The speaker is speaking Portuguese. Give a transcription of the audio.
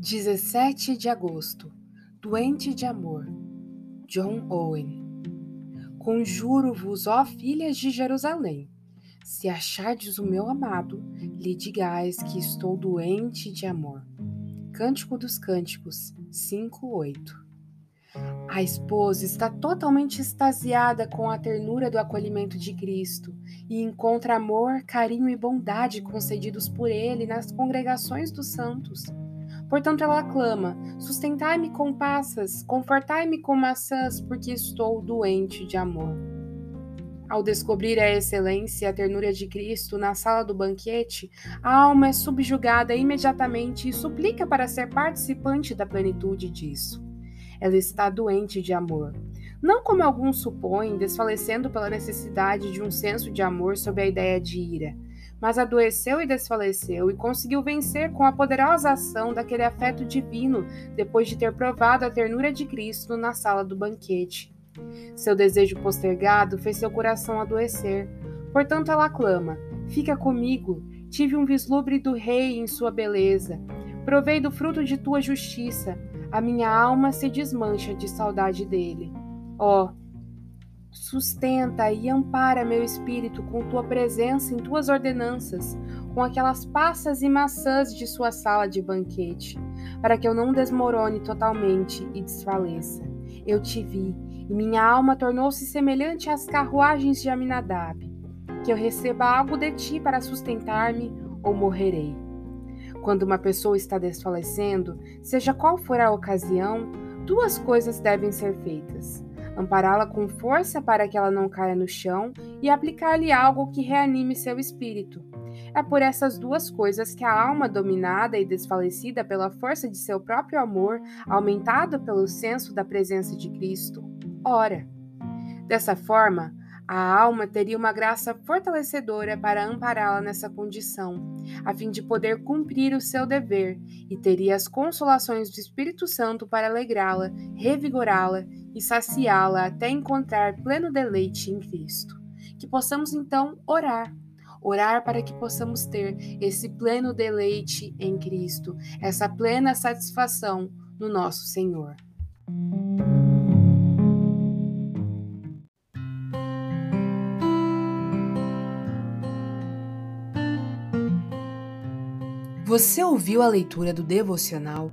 17 de agosto Doente de amor John Owen Conjuro-vos, ó filhas de Jerusalém, se achardes o meu amado, lhe digais que estou doente de amor. Cântico dos Cânticos 5:8 a esposa está totalmente extasiada com a ternura do acolhimento de Cristo e encontra amor, carinho e bondade concedidos por Ele nas congregações dos santos. Portanto, ela clama: Sustentai-me com passas, confortai-me com maçãs, porque estou doente de amor. Ao descobrir a excelência e a ternura de Cristo na sala do banquete, a alma é subjugada imediatamente e suplica para ser participante da plenitude disso. Ela está doente de amor. Não como alguns supõem, desfalecendo pela necessidade de um senso de amor sob a ideia de ira mas adoeceu e desfaleceu e conseguiu vencer com a poderosa ação daquele afeto divino depois de ter provado a ternura de Cristo na sala do banquete. Seu desejo postergado fez seu coração adoecer. Portanto, ela clama: Fica comigo. Tive um vislumbre do Rei em sua beleza. Provei do fruto de tua justiça. A minha alma se desmancha de saudade dele. Ó, oh, Sustenta e ampara meu espírito com tua presença em tuas ordenanças, com aquelas passas e maçãs de sua sala de banquete, para que eu não desmorone totalmente e desfaleça. Eu te vi, e minha alma tornou-se semelhante às carruagens de Aminadab. Que eu receba algo de ti para sustentar-me, ou morrerei. Quando uma pessoa está desfalecendo, seja qual for a ocasião, duas coisas devem ser feitas ampará-la com força para que ela não caia no chão e aplicar-lhe algo que reanime seu espírito. É por essas duas coisas que a alma dominada e desfalecida pela força de seu próprio amor, aumentado pelo senso da presença de Cristo, ora. Dessa forma, a alma teria uma graça fortalecedora para ampará-la nessa condição, a fim de poder cumprir o seu dever, e teria as consolações do Espírito Santo para alegrá-la, revigorá-la e saciá-la até encontrar pleno deleite em Cristo. Que possamos então orar. Orar para que possamos ter esse pleno deleite em Cristo, essa plena satisfação no nosso Senhor. Você ouviu a leitura do devocional